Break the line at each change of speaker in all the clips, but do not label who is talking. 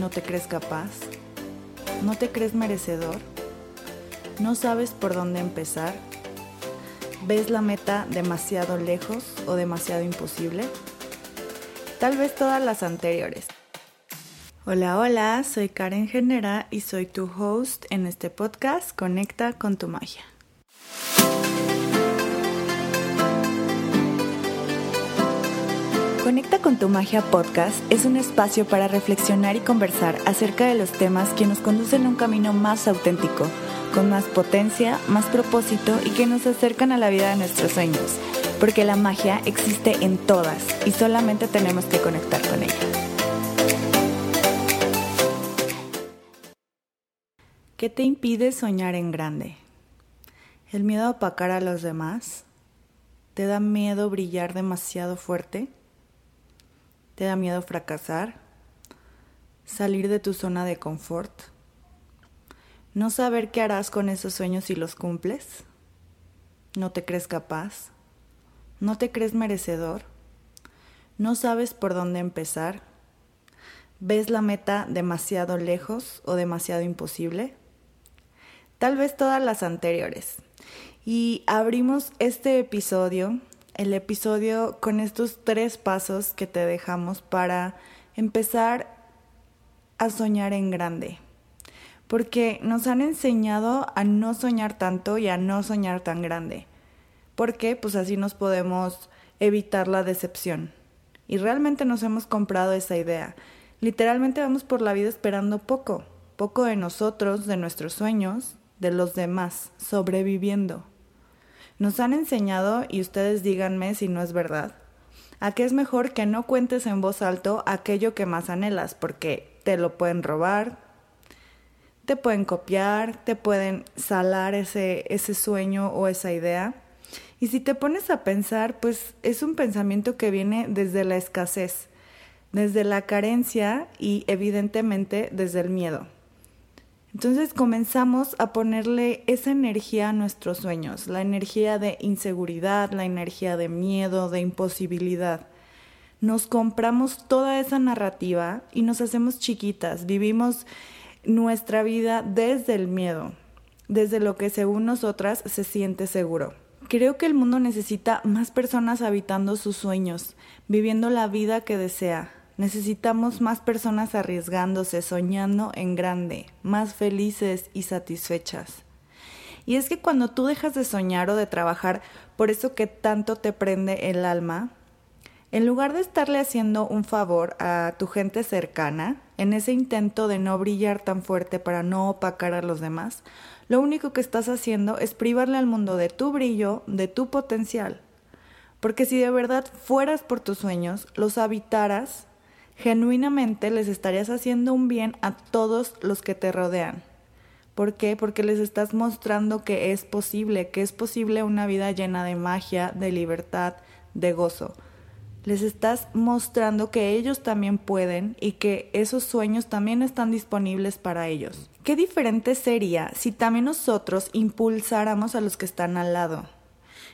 ¿No te crees capaz? ¿No te crees merecedor? ¿No sabes por dónde empezar? ¿Ves la meta demasiado lejos o demasiado imposible? Tal vez todas las anteriores. Hola, hola, soy Karen Genera y soy tu host en este podcast Conecta con tu magia. Conecta con tu magia podcast es un espacio para reflexionar y conversar acerca de los temas que nos conducen a un camino más auténtico, con más potencia, más propósito y que nos acercan a la vida de nuestros sueños, porque la magia existe en todas y solamente tenemos que conectar con ella. ¿Qué te impide soñar en grande? ¿El miedo a opacar a los demás? ¿Te da miedo brillar demasiado fuerte? ¿Te da miedo fracasar? ¿Salir de tu zona de confort? ¿No saber qué harás con esos sueños si los cumples? ¿No te crees capaz? ¿No te crees merecedor? ¿No sabes por dónde empezar? ¿Ves la meta demasiado lejos o demasiado imposible? Tal vez todas las anteriores. Y abrimos este episodio el episodio con estos tres pasos que te dejamos para empezar a soñar en grande. Porque nos han enseñado a no soñar tanto y a no soñar tan grande. Porque pues así nos podemos evitar la decepción. Y realmente nos hemos comprado esa idea. Literalmente vamos por la vida esperando poco, poco de nosotros, de nuestros sueños, de los demás, sobreviviendo. Nos han enseñado, y ustedes díganme si no es verdad, a que es mejor que no cuentes en voz alto aquello que más anhelas, porque te lo pueden robar, te pueden copiar, te pueden salar ese, ese sueño o esa idea. Y si te pones a pensar, pues es un pensamiento que viene desde la escasez, desde la carencia y evidentemente desde el miedo. Entonces comenzamos a ponerle esa energía a nuestros sueños, la energía de inseguridad, la energía de miedo, de imposibilidad. Nos compramos toda esa narrativa y nos hacemos chiquitas, vivimos nuestra vida desde el miedo, desde lo que según nosotras se siente seguro. Creo que el mundo necesita más personas habitando sus sueños, viviendo la vida que desea, Necesitamos más personas arriesgándose, soñando en grande, más felices y satisfechas. Y es que cuando tú dejas de soñar o de trabajar por eso que tanto te prende el alma, en lugar de estarle haciendo un favor a tu gente cercana, en ese intento de no brillar tan fuerte para no opacar a los demás, lo único que estás haciendo es privarle al mundo de tu brillo, de tu potencial. Porque si de verdad fueras por tus sueños, los habitaras, genuinamente les estarías haciendo un bien a todos los que te rodean. ¿Por qué? Porque les estás mostrando que es posible, que es posible una vida llena de magia, de libertad, de gozo. Les estás mostrando que ellos también pueden y que esos sueños también están disponibles para ellos. Qué diferente sería si también nosotros impulsáramos a los que están al lado,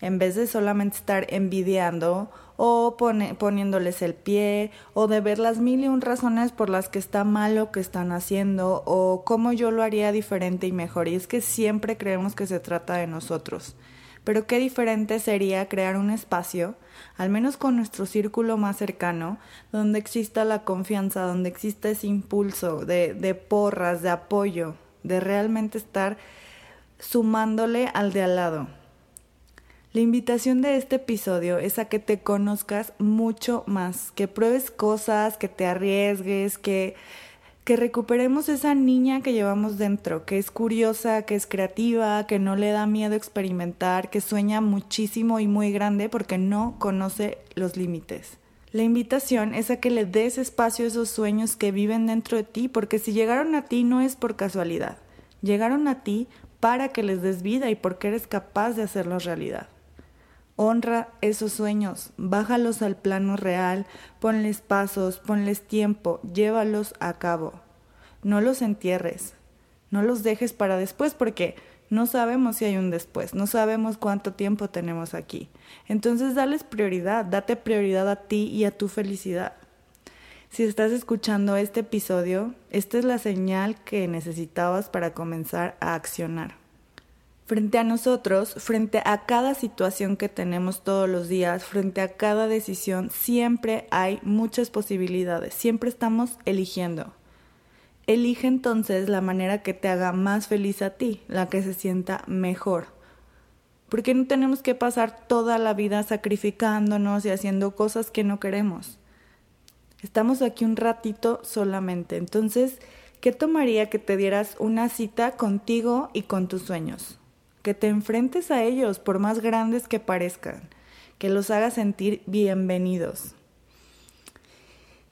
en vez de solamente estar envidiando o poniéndoles el pie, o de ver las mil y un razones por las que está mal lo que están haciendo, o cómo yo lo haría diferente y mejor. Y es que siempre creemos que se trata de nosotros. Pero qué diferente sería crear un espacio, al menos con nuestro círculo más cercano, donde exista la confianza, donde exista ese impulso de, de porras, de apoyo, de realmente estar sumándole al de al lado. La invitación de este episodio es a que te conozcas mucho más, que pruebes cosas, que te arriesgues, que, que recuperemos esa niña que llevamos dentro, que es curiosa, que es creativa, que no le da miedo experimentar, que sueña muchísimo y muy grande porque no conoce los límites. La invitación es a que le des espacio a esos sueños que viven dentro de ti, porque si llegaron a ti no es por casualidad, llegaron a ti para que les des vida y porque eres capaz de hacerlos realidad. Honra esos sueños, bájalos al plano real, ponles pasos, ponles tiempo, llévalos a cabo. No los entierres, no los dejes para después porque no sabemos si hay un después, no sabemos cuánto tiempo tenemos aquí. Entonces dales prioridad, date prioridad a ti y a tu felicidad. Si estás escuchando este episodio, esta es la señal que necesitabas para comenzar a accionar. Frente a nosotros, frente a cada situación que tenemos todos los días, frente a cada decisión, siempre hay muchas posibilidades, siempre estamos eligiendo. Elige entonces la manera que te haga más feliz a ti, la que se sienta mejor. Porque no tenemos que pasar toda la vida sacrificándonos y haciendo cosas que no queremos. Estamos aquí un ratito solamente. Entonces, ¿qué tomaría que te dieras una cita contigo y con tus sueños? Que te enfrentes a ellos, por más grandes que parezcan, que los hagas sentir bienvenidos.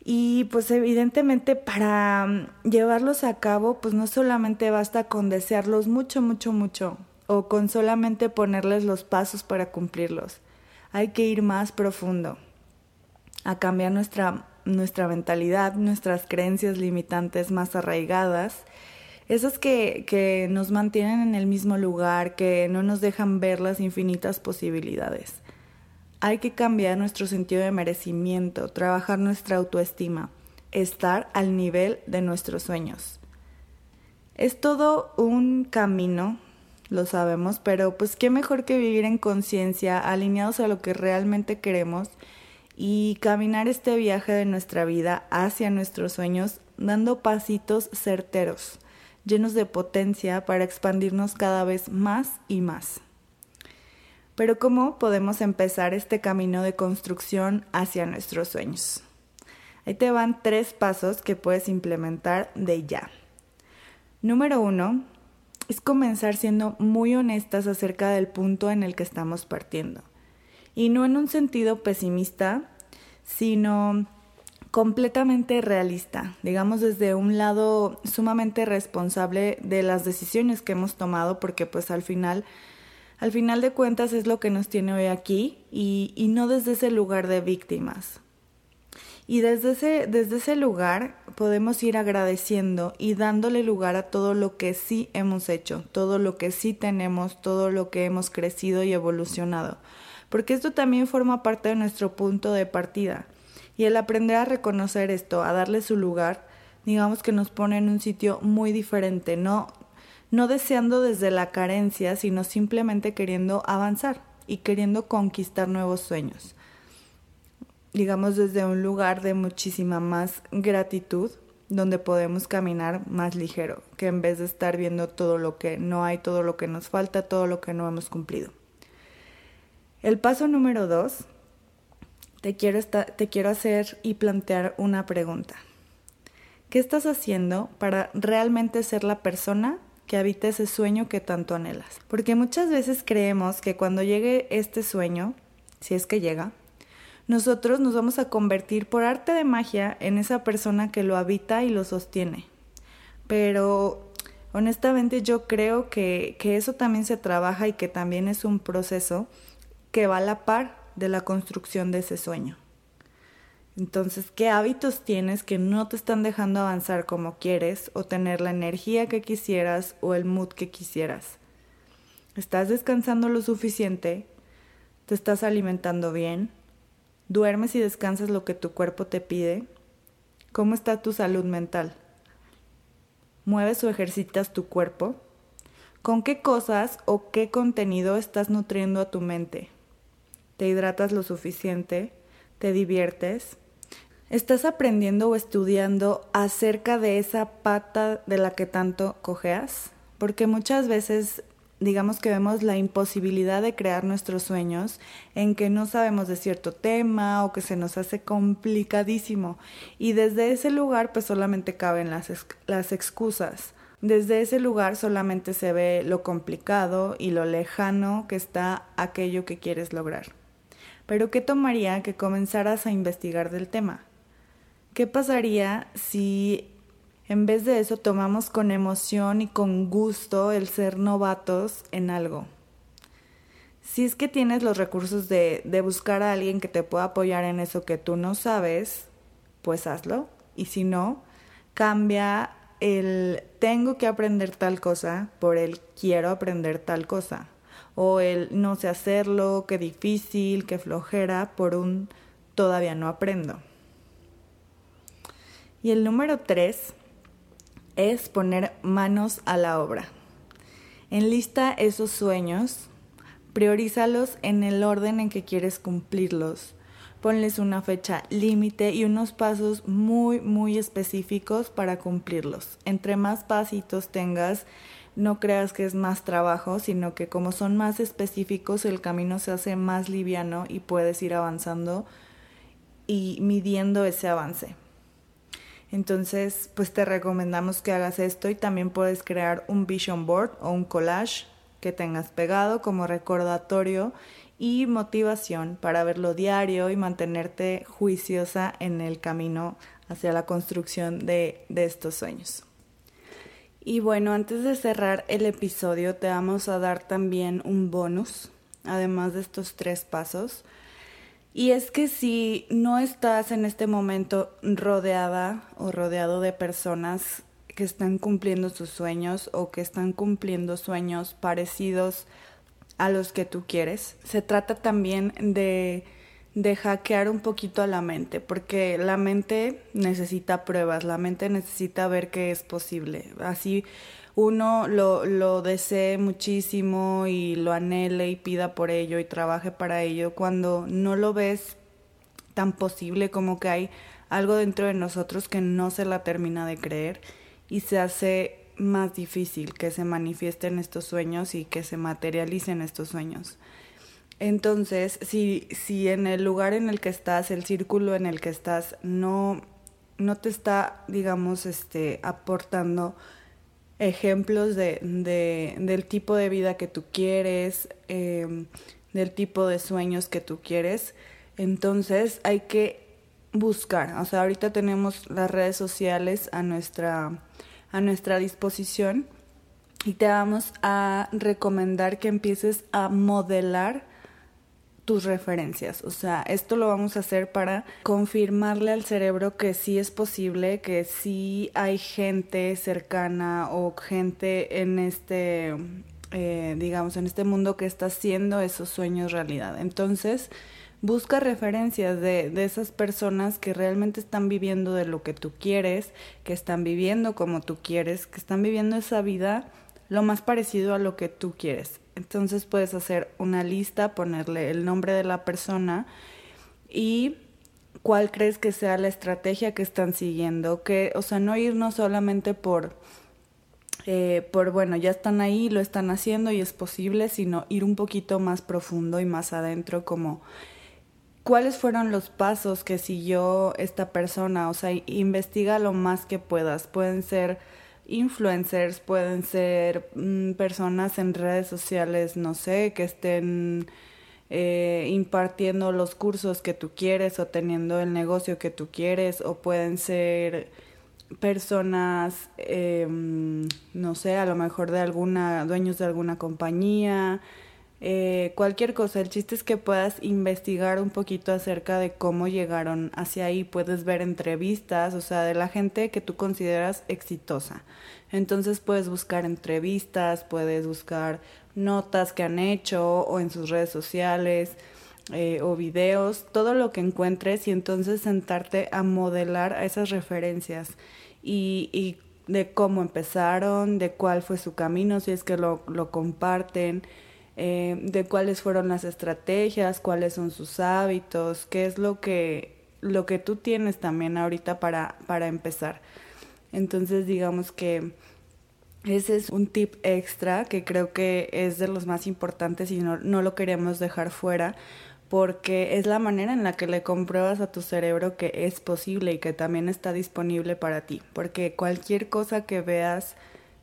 Y pues evidentemente para mm, llevarlos a cabo, pues no solamente basta con desearlos mucho, mucho, mucho, o con solamente ponerles los pasos para cumplirlos. Hay que ir más profundo, a cambiar nuestra nuestra mentalidad, nuestras creencias limitantes más arraigadas, esas que, que nos mantienen en el mismo lugar, que no nos dejan ver las infinitas posibilidades. Hay que cambiar nuestro sentido de merecimiento, trabajar nuestra autoestima, estar al nivel de nuestros sueños. Es todo un camino, lo sabemos, pero pues qué mejor que vivir en conciencia, alineados a lo que realmente queremos y caminar este viaje de nuestra vida hacia nuestros sueños dando pasitos certeros, llenos de potencia para expandirnos cada vez más y más. Pero ¿cómo podemos empezar este camino de construcción hacia nuestros sueños? Ahí te van tres pasos que puedes implementar de ya. Número uno es comenzar siendo muy honestas acerca del punto en el que estamos partiendo y no en un sentido pesimista, sino completamente realista, digamos desde un lado sumamente responsable de las decisiones que hemos tomado, porque pues al final, al final de cuentas es lo que nos tiene hoy aquí y, y no desde ese lugar de víctimas. Y desde ese, desde ese lugar podemos ir agradeciendo y dándole lugar a todo lo que sí hemos hecho, todo lo que sí tenemos, todo lo que hemos crecido y evolucionado porque esto también forma parte de nuestro punto de partida. Y el aprender a reconocer esto, a darle su lugar, digamos que nos pone en un sitio muy diferente, no, no deseando desde la carencia, sino simplemente queriendo avanzar y queriendo conquistar nuevos sueños. Digamos desde un lugar de muchísima más gratitud, donde podemos caminar más ligero, que en vez de estar viendo todo lo que no hay, todo lo que nos falta, todo lo que no hemos cumplido. El paso número dos, te quiero, te quiero hacer y plantear una pregunta. ¿Qué estás haciendo para realmente ser la persona que habita ese sueño que tanto anhelas? Porque muchas veces creemos que cuando llegue este sueño, si es que llega, nosotros nos vamos a convertir por arte de magia en esa persona que lo habita y lo sostiene. Pero honestamente yo creo que, que eso también se trabaja y que también es un proceso que va a la par de la construcción de ese sueño. Entonces, ¿qué hábitos tienes que no te están dejando avanzar como quieres o tener la energía que quisieras o el mood que quisieras? ¿Estás descansando lo suficiente? ¿Te estás alimentando bien? ¿Duermes y descansas lo que tu cuerpo te pide? ¿Cómo está tu salud mental? ¿Mueves o ejercitas tu cuerpo? ¿Con qué cosas o qué contenido estás nutriendo a tu mente? Te hidratas lo suficiente, te diviertes, estás aprendiendo o estudiando acerca de esa pata de la que tanto cojeas, porque muchas veces digamos que vemos la imposibilidad de crear nuestros sueños en que no sabemos de cierto tema o que se nos hace complicadísimo y desde ese lugar pues solamente caben las, las excusas. Desde ese lugar solamente se ve lo complicado y lo lejano que está aquello que quieres lograr. Pero ¿qué tomaría que comenzaras a investigar del tema? ¿Qué pasaría si en vez de eso tomamos con emoción y con gusto el ser novatos en algo? Si es que tienes los recursos de, de buscar a alguien que te pueda apoyar en eso que tú no sabes, pues hazlo. Y si no, cambia el tengo que aprender tal cosa por el quiero aprender tal cosa o el no sé hacerlo, qué difícil, qué flojera, por un todavía no aprendo. Y el número tres es poner manos a la obra. Enlista esos sueños, priorízalos en el orden en que quieres cumplirlos. Ponles una fecha límite y unos pasos muy, muy específicos para cumplirlos. Entre más pasitos tengas, no creas que es más trabajo, sino que como son más específicos, el camino se hace más liviano y puedes ir avanzando y midiendo ese avance. Entonces, pues te recomendamos que hagas esto y también puedes crear un vision board o un collage que tengas pegado como recordatorio y motivación para verlo diario y mantenerte juiciosa en el camino hacia la construcción de, de estos sueños. Y bueno, antes de cerrar el episodio te vamos a dar también un bonus, además de estos tres pasos. Y es que si no estás en este momento rodeada o rodeado de personas que están cumpliendo sus sueños o que están cumpliendo sueños parecidos a los que tú quieres, se trata también de, de hackear un poquito a la mente, porque la mente necesita pruebas, la mente necesita ver que es posible. Así uno lo, lo desee muchísimo y lo anhele y pida por ello y trabaje para ello, cuando no lo ves tan posible como que hay algo dentro de nosotros que no se la termina de creer y se hace más difícil que se manifiesten estos sueños y que se materialicen estos sueños. Entonces, si, si en el lugar en el que estás, el círculo en el que estás, no, no te está, digamos, este, aportando ejemplos de, de, del tipo de vida que tú quieres, em, del tipo de sueños que tú quieres. Entonces hay que buscar, o sea, ahorita tenemos las redes sociales a nuestra, a nuestra disposición y te vamos a recomendar que empieces a modelar tus referencias. O sea, esto lo vamos a hacer para confirmarle al cerebro que sí es posible, que sí hay gente cercana o gente en este, eh, digamos, en este mundo que está haciendo esos sueños realidad. Entonces, busca referencias de, de esas personas que realmente están viviendo de lo que tú quieres, que están viviendo como tú quieres, que están viviendo esa vida lo más parecido a lo que tú quieres. Entonces puedes hacer una lista, ponerle el nombre de la persona y cuál crees que sea la estrategia que están siguiendo. Que, o sea, no irnos solamente por, eh, por, bueno, ya están ahí, lo están haciendo y es posible, sino ir un poquito más profundo y más adentro como cuáles fueron los pasos que siguió esta persona. O sea, investiga lo más que puedas. Pueden ser influencers, pueden ser mm, personas en redes sociales, no sé, que estén eh, impartiendo los cursos que tú quieres o teniendo el negocio que tú quieres, o pueden ser personas, em, no sé, a lo mejor de alguna, dueños de alguna compañía, eh, cualquier cosa. El chiste es que puedas investigar un poquito acerca de cómo llegaron hacia ahí. Puedes ver entrevistas, o sea, de la gente que tú consideras exitosa. Entonces puedes buscar entrevistas, puedes buscar notas que han hecho o en sus redes sociales eh, o videos, todo lo que encuentres y entonces sentarte a modelar a esas referencias y, y de cómo empezaron, de cuál fue su camino, si es que lo, lo comparten eh, de cuáles fueron las estrategias, cuáles son sus hábitos, qué es lo que, lo que tú tienes también ahorita para, para empezar. Entonces digamos que ese es un tip extra que creo que es de los más importantes y no, no lo queremos dejar fuera porque es la manera en la que le compruebas a tu cerebro que es posible y que también está disponible para ti. Porque cualquier cosa que veas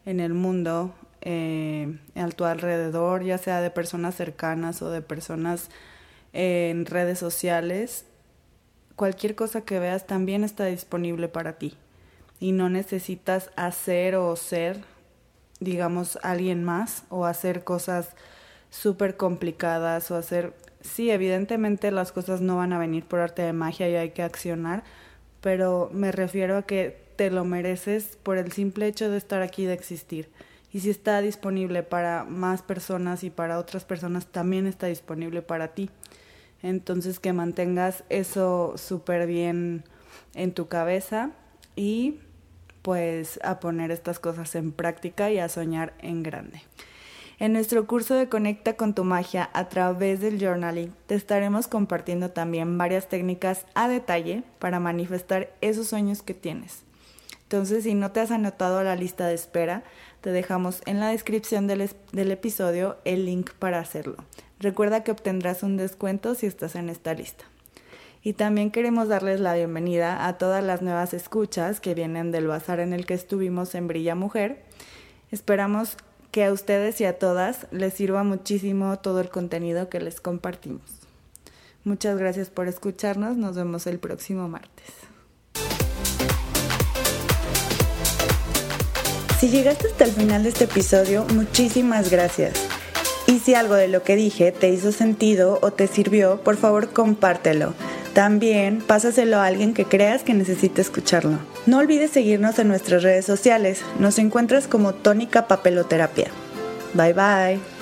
en el mundo eh, a tu alrededor, ya sea de personas cercanas o de personas en redes sociales, cualquier cosa que veas también está disponible para ti. Y no necesitas hacer o ser, digamos, alguien más o hacer cosas súper complicadas o hacer... Sí, evidentemente las cosas no van a venir por arte de magia y hay que accionar, pero me refiero a que te lo mereces por el simple hecho de estar aquí, de existir y si está disponible para más personas y para otras personas, también está disponible para ti. Entonces que mantengas eso súper bien en tu cabeza y pues a poner estas cosas en práctica y a soñar en grande. En nuestro curso de Conecta con tu magia a través del journaling te estaremos compartiendo también varias técnicas a detalle para manifestar esos sueños que tienes. Entonces, si no te has anotado a la lista de espera, te dejamos en la descripción del, del, episodio el link para hacerlo. Recuerda que obtendrás un descuento si estás en esta lista. Y también queremos darles la bienvenida a todas las nuevas escuchas que vienen del bazar en el que estuvimos en Brilla Mujer. Esperamos que a ustedes y a todas les sirva muchísimo todo el contenido que les compartimos. Muchas gracias por escucharnos, nos vemos el próximo martes. Si llegaste hasta el final de este episodio, muchísimas gracias. Y si algo de lo que dije te hizo sentido o te sirvió, por favor compártelo. También pásaselo a alguien que creas que necesite escucharlo. No olvides seguirnos en nuestras redes sociales. Nos encuentras como Tónica Papeloterapia. Bye bye.